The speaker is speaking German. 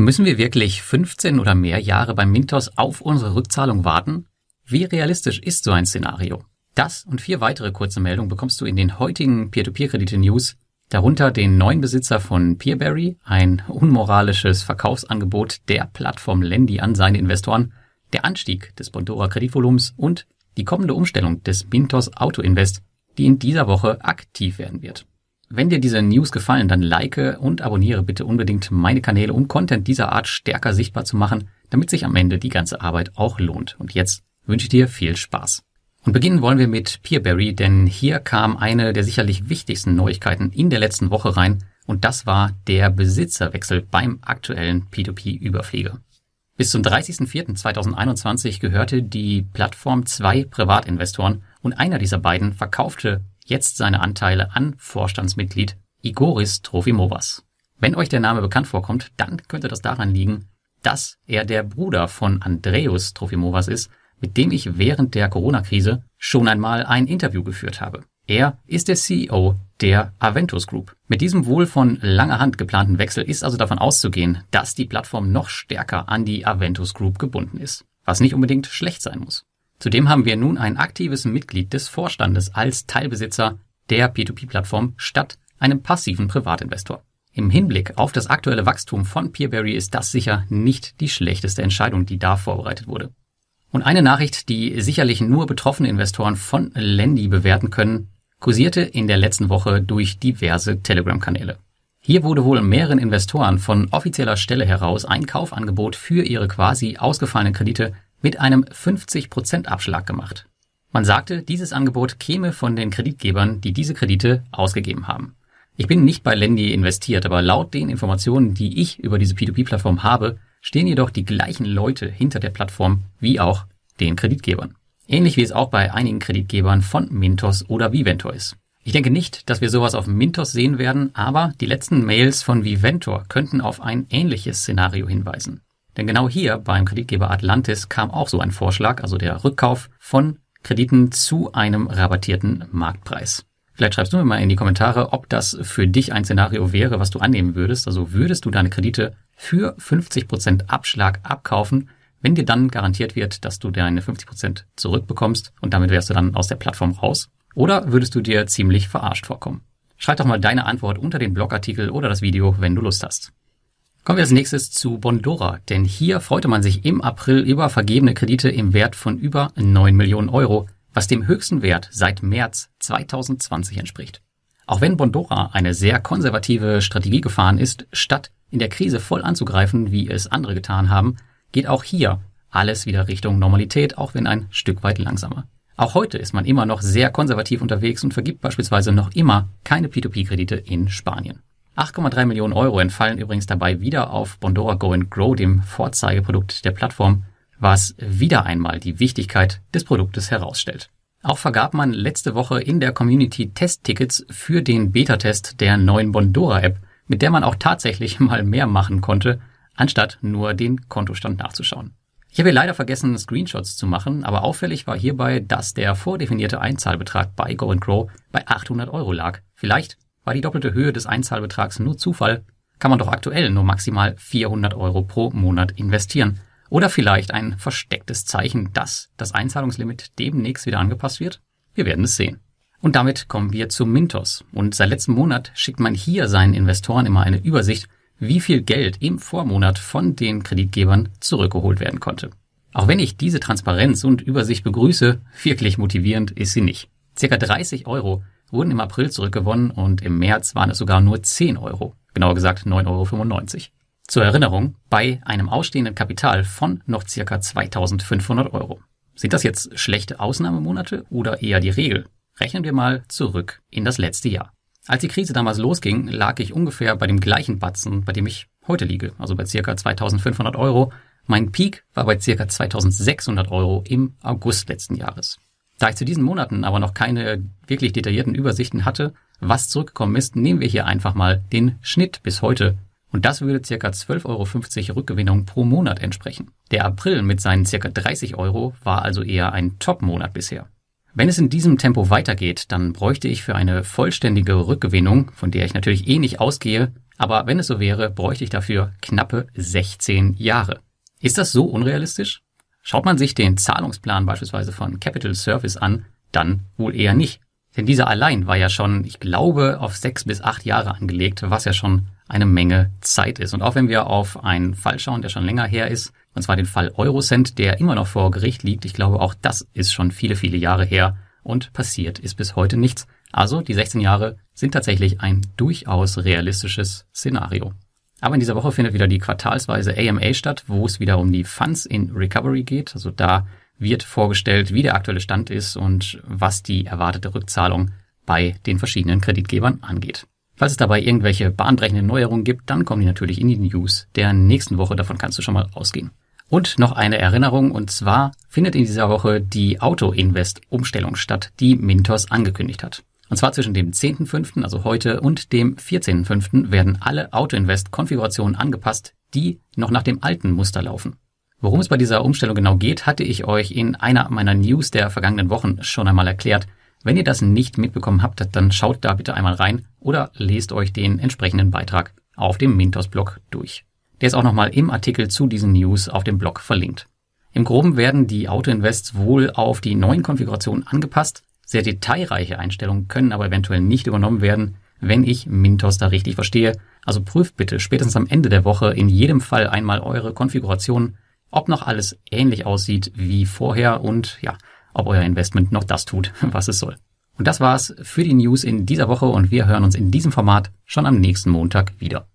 Müssen wir wirklich 15 oder mehr Jahre beim Mintos auf unsere Rückzahlung warten? Wie realistisch ist so ein Szenario? Das und vier weitere kurze Meldungen bekommst du in den heutigen Peer-to-Peer-Kredite-News, darunter den neuen Besitzer von Peerberry, ein unmoralisches Verkaufsangebot der Plattform Lendi an seine Investoren, der Anstieg des Bondora Kreditvolumens und die kommende Umstellung des Mintos Auto Invest, die in dieser Woche aktiv werden wird. Wenn dir diese News gefallen, dann like und abonniere bitte unbedingt meine Kanäle, um Content dieser Art stärker sichtbar zu machen, damit sich am Ende die ganze Arbeit auch lohnt. Und jetzt wünsche ich dir viel Spaß. Und beginnen wollen wir mit Peerberry, denn hier kam eine der sicherlich wichtigsten Neuigkeiten in der letzten Woche rein und das war der Besitzerwechsel beim aktuellen P2P-Überflieger. Bis zum 30.04.2021 gehörte die Plattform zwei Privatinvestoren und einer dieser beiden verkaufte jetzt seine Anteile an Vorstandsmitglied Igoris Trofimovas. Wenn euch der Name bekannt vorkommt, dann könnte das daran liegen, dass er der Bruder von Andreas Trofimovas ist, mit dem ich während der Corona-Krise schon einmal ein Interview geführt habe. Er ist der CEO der Aventus Group. Mit diesem wohl von langer Hand geplanten Wechsel ist also davon auszugehen, dass die Plattform noch stärker an die Aventus Group gebunden ist, was nicht unbedingt schlecht sein muss. Zudem haben wir nun ein aktives Mitglied des Vorstandes als Teilbesitzer der P2P-Plattform statt einem passiven Privatinvestor. Im Hinblick auf das aktuelle Wachstum von Peerberry ist das sicher nicht die schlechteste Entscheidung, die da vorbereitet wurde. Und eine Nachricht, die sicherlich nur betroffene Investoren von Lendi bewerten können, kursierte in der letzten Woche durch diverse Telegram-Kanäle. Hier wurde wohl mehreren Investoren von offizieller Stelle heraus ein Kaufangebot für ihre quasi ausgefallenen Kredite mit einem 50% Abschlag gemacht. Man sagte, dieses Angebot käme von den Kreditgebern, die diese Kredite ausgegeben haben. Ich bin nicht bei Lendi investiert, aber laut den Informationen, die ich über diese P2P-Plattform habe, stehen jedoch die gleichen Leute hinter der Plattform wie auch den Kreditgebern. Ähnlich wie es auch bei einigen Kreditgebern von Mintos oder Viventor ist. Ich denke nicht, dass wir sowas auf Mintos sehen werden, aber die letzten Mails von Viventor könnten auf ein ähnliches Szenario hinweisen. Denn genau hier beim Kreditgeber Atlantis kam auch so ein Vorschlag, also der Rückkauf von Krediten zu einem rabattierten Marktpreis. Vielleicht schreibst du mir mal in die Kommentare, ob das für dich ein Szenario wäre, was du annehmen würdest. Also würdest du deine Kredite für 50% Abschlag abkaufen, wenn dir dann garantiert wird, dass du deine 50% zurückbekommst und damit wärst du dann aus der Plattform raus? Oder würdest du dir ziemlich verarscht vorkommen? Schreib doch mal deine Antwort unter den Blogartikel oder das Video, wenn du Lust hast. Kommen wir als nächstes zu Bondora, denn hier freute man sich im April über vergebene Kredite im Wert von über 9 Millionen Euro, was dem höchsten Wert seit März 2020 entspricht. Auch wenn Bondora eine sehr konservative Strategie gefahren ist, statt in der Krise voll anzugreifen, wie es andere getan haben, geht auch hier alles wieder Richtung Normalität, auch wenn ein Stück weit langsamer. Auch heute ist man immer noch sehr konservativ unterwegs und vergibt beispielsweise noch immer keine P2P-Kredite in Spanien. 8,3 Millionen Euro entfallen übrigens dabei wieder auf Bondora Go and Grow, dem Vorzeigeprodukt der Plattform, was wieder einmal die Wichtigkeit des Produktes herausstellt. Auch vergab man letzte Woche in der Community Testtickets für den Beta-Test der neuen Bondora-App, mit der man auch tatsächlich mal mehr machen konnte, anstatt nur den Kontostand nachzuschauen. Ich habe hier leider vergessen, Screenshots zu machen, aber auffällig war hierbei, dass der vordefinierte Einzahlbetrag bei Go and Grow bei 800 Euro lag. Vielleicht war die doppelte Höhe des Einzahlbetrags nur Zufall, kann man doch aktuell nur maximal 400 Euro pro Monat investieren. Oder vielleicht ein verstecktes Zeichen, dass das Einzahlungslimit demnächst wieder angepasst wird? Wir werden es sehen. Und damit kommen wir zu Mintos. Und seit letztem Monat schickt man hier seinen Investoren immer eine Übersicht, wie viel Geld im Vormonat von den Kreditgebern zurückgeholt werden konnte. Auch wenn ich diese Transparenz und Übersicht begrüße, wirklich motivierend ist sie nicht. Circa 30 Euro wurden im April zurückgewonnen und im März waren es sogar nur 10 Euro, genauer gesagt 9,95 Euro. Zur Erinnerung, bei einem ausstehenden Kapital von noch circa 2500 Euro. Sind das jetzt schlechte Ausnahmemonate oder eher die Regel? Rechnen wir mal zurück in das letzte Jahr. Als die Krise damals losging, lag ich ungefähr bei dem gleichen Batzen, bei dem ich heute liege, also bei circa 2500 Euro. Mein Peak war bei circa 2600 Euro im August letzten Jahres. Da ich zu diesen Monaten aber noch keine wirklich detaillierten Übersichten hatte, was zurückgekommen ist, nehmen wir hier einfach mal den Schnitt bis heute. Und das würde ca. 12,50 Euro Rückgewinnung pro Monat entsprechen. Der April mit seinen ca. 30 Euro war also eher ein Top-Monat bisher. Wenn es in diesem Tempo weitergeht, dann bräuchte ich für eine vollständige Rückgewinnung, von der ich natürlich eh nicht ausgehe, Aber wenn es so wäre, bräuchte ich dafür knappe 16 Jahre. Ist das so unrealistisch? Schaut man sich den Zahlungsplan beispielsweise von Capital Service an, dann wohl eher nicht. Denn dieser allein war ja schon, ich glaube, auf sechs bis acht Jahre angelegt, was ja schon eine Menge Zeit ist. Und auch wenn wir auf einen Fall schauen, der schon länger her ist, und zwar den Fall Eurocent, der immer noch vor Gericht liegt, ich glaube, auch das ist schon viele, viele Jahre her und passiert ist bis heute nichts. Also die 16 Jahre sind tatsächlich ein durchaus realistisches Szenario. Aber in dieser Woche findet wieder die quartalsweise AMA statt, wo es wieder um die Funds in Recovery geht. Also da wird vorgestellt, wie der aktuelle Stand ist und was die erwartete Rückzahlung bei den verschiedenen Kreditgebern angeht. Falls es dabei irgendwelche bahnbrechenden Neuerungen gibt, dann kommen die natürlich in die News der nächsten Woche. Davon kannst du schon mal ausgehen. Und noch eine Erinnerung, und zwar findet in dieser Woche die Auto-Invest-Umstellung statt, die Mintos angekündigt hat. Und zwar zwischen dem 10.5., also heute, und dem 14.5. werden alle Auto-Invest-Konfigurationen angepasst, die noch nach dem alten Muster laufen. Worum es bei dieser Umstellung genau geht, hatte ich euch in einer meiner News der vergangenen Wochen schon einmal erklärt. Wenn ihr das nicht mitbekommen habt, dann schaut da bitte einmal rein oder lest euch den entsprechenden Beitrag auf dem Mintos-Blog durch. Der ist auch nochmal im Artikel zu diesen News auf dem Blog verlinkt. Im Groben werden die Auto-Invests wohl auf die neuen Konfigurationen angepasst. Sehr detailreiche Einstellungen können aber eventuell nicht übernommen werden, wenn ich Mintos da richtig verstehe. Also prüft bitte spätestens am Ende der Woche in jedem Fall einmal eure Konfiguration ob noch alles ähnlich aussieht wie vorher und ja, ob euer Investment noch das tut, was es soll. Und das war's für die News in dieser Woche und wir hören uns in diesem Format schon am nächsten Montag wieder.